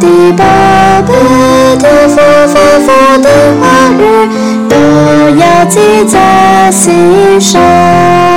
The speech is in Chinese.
的宝贝的福分福的话语，都要记在心上。